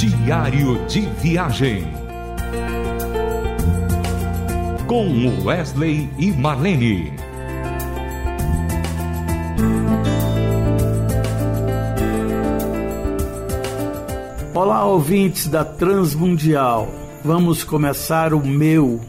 Diário de Viagem. Com Wesley e Marlene. Olá, ouvintes da Transmundial. Vamos começar o meu,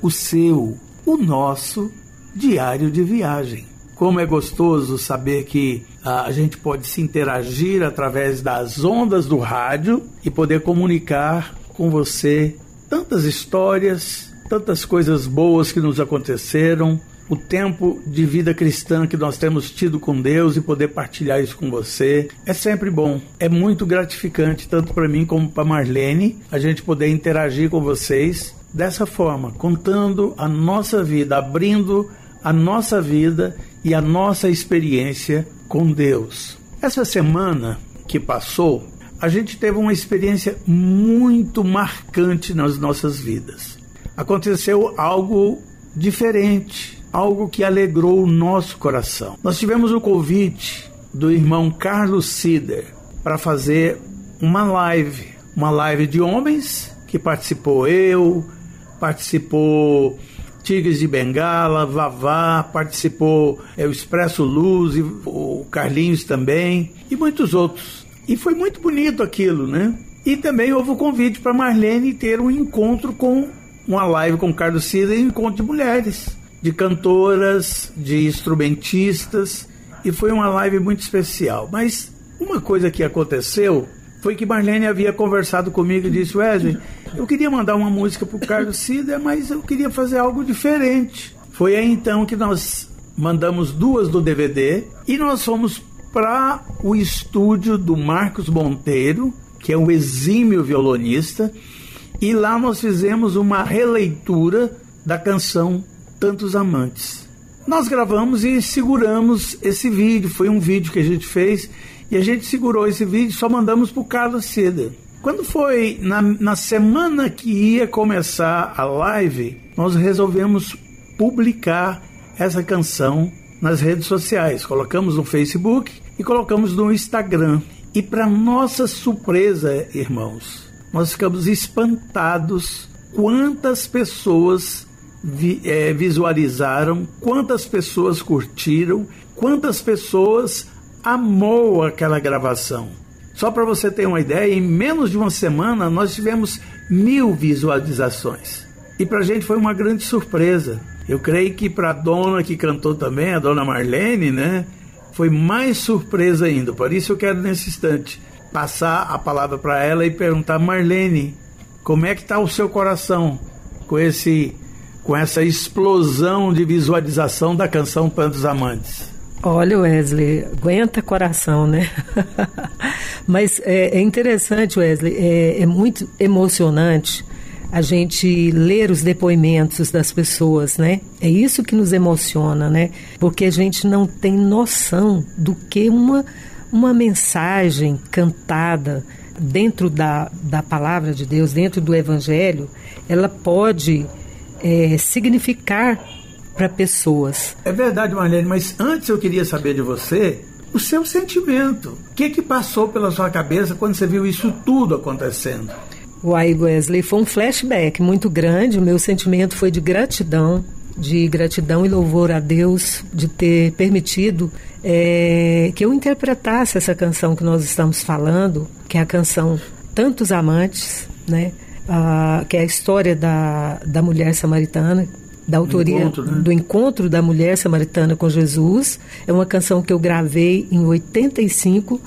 o seu, o nosso diário de viagem. Como é gostoso saber que ah, a gente pode se interagir através das ondas do rádio e poder comunicar com você tantas histórias, tantas coisas boas que nos aconteceram, o tempo de vida cristã que nós temos tido com Deus e poder partilhar isso com você. É sempre bom, é muito gratificante, tanto para mim como para Marlene, a gente poder interagir com vocês dessa forma, contando a nossa vida, abrindo a nossa vida e a nossa experiência com Deus. Essa semana que passou, a gente teve uma experiência muito marcante nas nossas vidas. Aconteceu algo diferente, algo que alegrou o nosso coração. Nós tivemos o convite do irmão Carlos Sider para fazer uma live, uma live de homens que participou eu, participou Tigres de Bengala, Vavá, participou é, o Expresso Luz, e o Carlinhos também, e muitos outros. E foi muito bonito aquilo, né? E também houve o convite para Marlene ter um encontro com uma live com Carlos Cida um encontro de mulheres, de cantoras, de instrumentistas, e foi uma live muito especial. Mas uma coisa que aconteceu foi que Marlene havia conversado comigo e disse: Wesley, eu queria mandar uma música para o Carlos Cida, mas eu queria fazer algo diferente. Foi aí então que nós mandamos duas do DVD e nós fomos para o estúdio do Marcos Monteiro, que é um exímio violonista, e lá nós fizemos uma releitura da canção Tantos Amantes. Nós gravamos e seguramos esse vídeo, foi um vídeo que a gente fez e a gente segurou esse vídeo só mandamos para o Carlos Cida. Quando foi na, na semana que ia começar a live, nós resolvemos publicar essa canção nas redes sociais. Colocamos no Facebook e colocamos no Instagram. E para nossa surpresa, irmãos, nós ficamos espantados quantas pessoas vi, é, visualizaram, quantas pessoas curtiram, quantas pessoas amou aquela gravação. Só para você ter uma ideia, em menos de uma semana nós tivemos mil visualizações. E para a gente foi uma grande surpresa. Eu creio que para a dona que cantou também, a dona Marlene, né? Foi mais surpresa ainda. Por isso eu quero nesse instante passar a palavra para ela e perguntar, Marlene, como é que está o seu coração com esse com essa explosão de visualização da canção Tantos Amantes? Olha, Wesley, aguenta coração, né? Mas é, é, interessante, Wesley, é, é muito emocionante a gente ler os depoimentos das pessoas, né? É isso que nos emociona, né? Porque a gente não tem noção do que uma, uma mensagem cantada dentro da, da palavra de Deus, dentro do Evangelho, ela pode é, significar para pessoas. É verdade, Marlene, mas antes eu queria saber de você o seu sentimento. O que, que passou pela sua cabeça quando você viu isso tudo acontecendo? Uai, Wesley, foi um flashback muito grande. O meu sentimento foi de gratidão, de gratidão e louvor a Deus de ter permitido é, que eu interpretasse essa canção que nós estamos falando, que é a canção Tantos Amantes, né? Ah, que é a história da, da mulher samaritana, da autoria do encontro, né? do encontro da mulher samaritana com Jesus. É uma canção que eu gravei em 85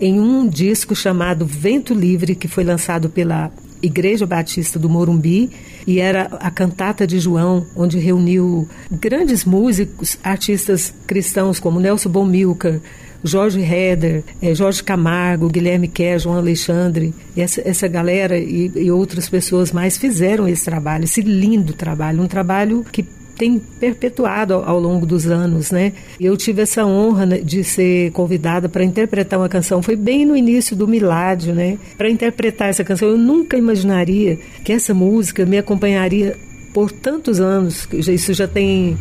em um disco chamado Vento Livre, que foi lançado pela Igreja Batista do Morumbi, e era a cantata de João, onde reuniu grandes músicos, artistas cristãos como Nelson Bomilcar, Jorge Heder, eh, Jorge Camargo, Guilherme Kerr, João Alexandre, essa, essa galera e, e outras pessoas mais fizeram esse trabalho, esse lindo trabalho, um trabalho que tem perpetuado ao, ao, longo dos anos, né? Eu tive essa honra né, de ser convidada para interpretar uma canção. Foi bem no início do Miládio, né? Para interpretar essa canção, eu nunca imaginaria que essa música me acompanharia por tantos anos. Isso já tem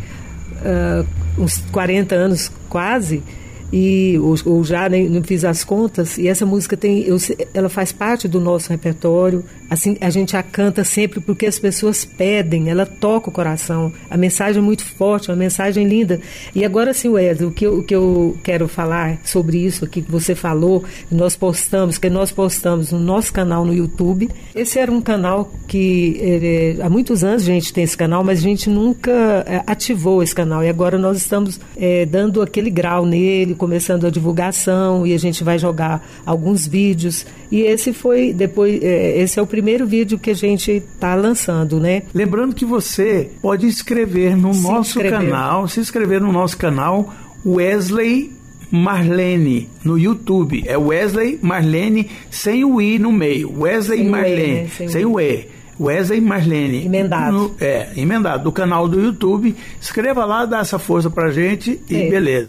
uh, uns 40 anos quase e ou, ou já nem, não fiz as contas e essa música tem eu, ela faz parte do nosso repertório. Assim a gente a canta sempre porque as pessoas pedem ela toca o coração. A mensagem é muito forte uma mensagem linda. E agora sim Wesley o que eu, o que eu quero falar sobre isso aqui que você falou nós postamos que nós postamos no nosso canal no YouTube. Esse era um canal que há muitos anos a gente tem esse canal mas a gente nunca é, ativou esse canal e agora nós estamos é, dando aquele grau nele começando a divulgação e a gente vai jogar alguns vídeos. E esse foi depois, é, esse é o primeiro vídeo que a gente está lançando, né? Lembrando que você pode inscrever no Se nosso inscrever. canal, se inscrever no nosso canal Wesley Marlene no YouTube. É Wesley Marlene sem o i no meio. Wesley Sem o E, Marlene né? Sem sem o e. Wesley Marlene. Emendado. No- é, emendado. Do canal do YouTube. Escreva lá, dá essa força pra gente e É. beleza.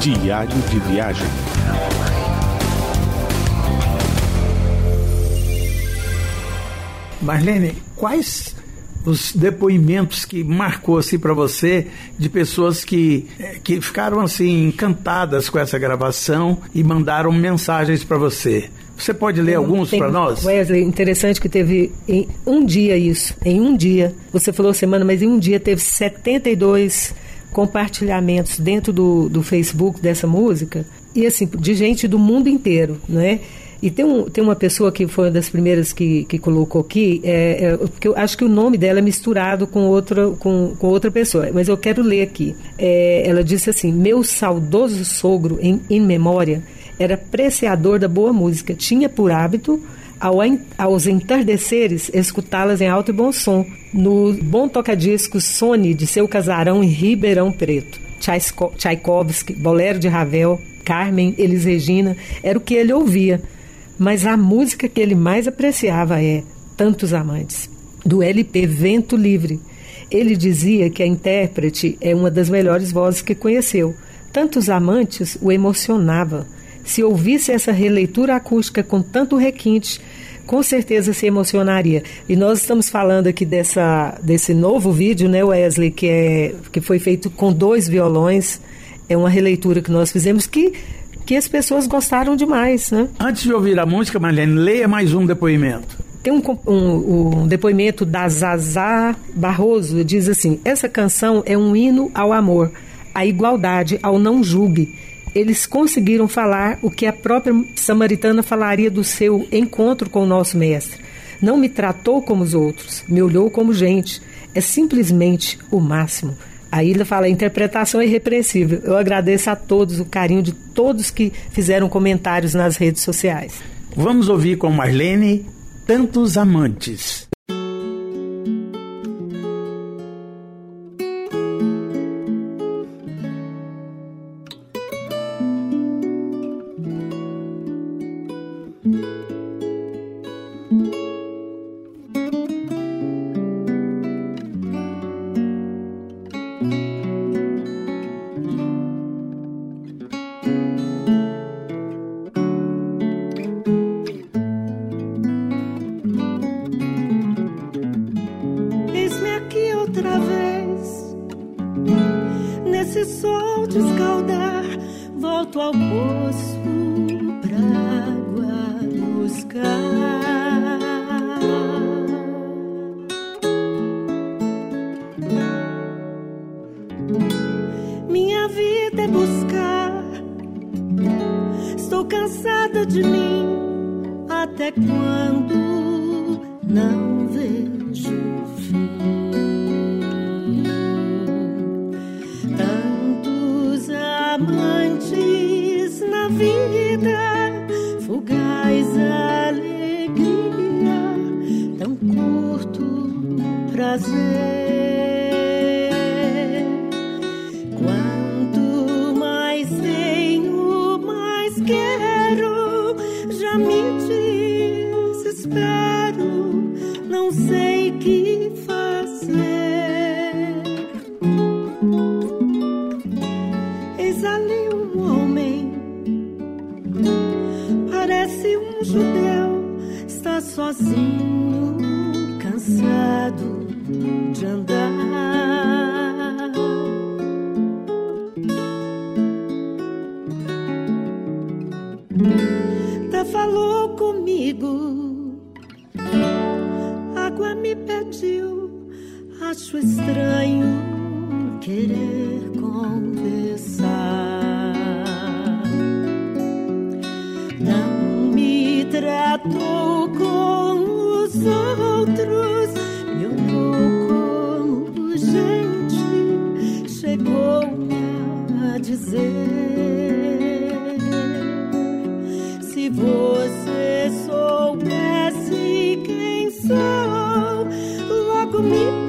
Diário de viagem. Marlene, quais os depoimentos que marcou assim para você de pessoas que, eh, que ficaram assim encantadas com essa gravação e mandaram mensagens para você? Você pode ler alguns para nós? Wesley, interessante que teve em um dia isso, em um dia. Você falou semana, mas em um dia teve 72 compartilhamentos dentro do, do Facebook dessa música. E assim, de gente do mundo inteiro, né? E tem, um, tem uma pessoa que foi uma das primeiras que, que colocou aqui, é, é, porque eu acho que o nome dela é misturado com outra, com, com outra pessoa, mas eu quero ler aqui. É, ela disse assim: Meu saudoso sogro, em, em memória, era apreciador da boa música, tinha por hábito, ao, aos entardeceres, escutá-las em alto e bom som, no bom tocadiscos Sony de seu casarão em Ribeirão Preto. Tchaikovsky, Bolero de Ravel, Carmen, Elis Regina, era o que ele ouvia. Mas a música que ele mais apreciava é Tantos Amantes, do LP Vento Livre. Ele dizia que a intérprete é uma das melhores vozes que conheceu. Tantos Amantes o emocionava. Se ouvisse essa releitura acústica com tanto requinte, com certeza se emocionaria. E nós estamos falando aqui dessa, desse novo vídeo, né, Wesley, que, é, que foi feito com dois violões. É uma releitura que nós fizemos que, que as pessoas gostaram demais, né? Antes de ouvir a música, Marlene, leia mais um depoimento. Tem um, um- um depoimento da Zazá Barroso, diz assim: essa canção é um hino ao amor, à igualdade, ao não julgue. Eles conseguiram falar o que a própria samaritana falaria do seu encontro com o nosso mestre. Não me tratou como os outros, me olhou como gente. É simplesmente o máximo. A Ilha fala, a interpretação é irrepreensível. Eu agradeço a todos o carinho de todos que fizeram comentários nas redes sociais. Vamos ouvir com Marlene Tantos Amantes. De escaldar, volto ao poço pra água buscar. Minha vida é buscar, estou cansada de mim, até quando de andar. Tá falou comigo, água me pediu, acho estranho querer conversar. comigo.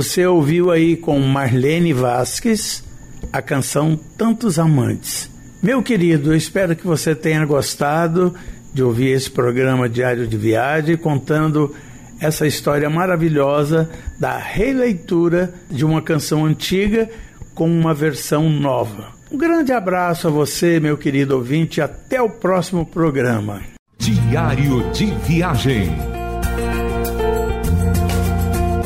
Você ouviu aí com Marlene Vasques a canção Tantos Amantes. Meu querido, espero que você tenha gostado de ouvir esse programa Diário de Viagem contando essa história maravilhosa da releitura de uma canção antiga com uma versão nova. Um grande abraço a você, meu querido ouvinte, até o próximo programa. Diário de Viagem.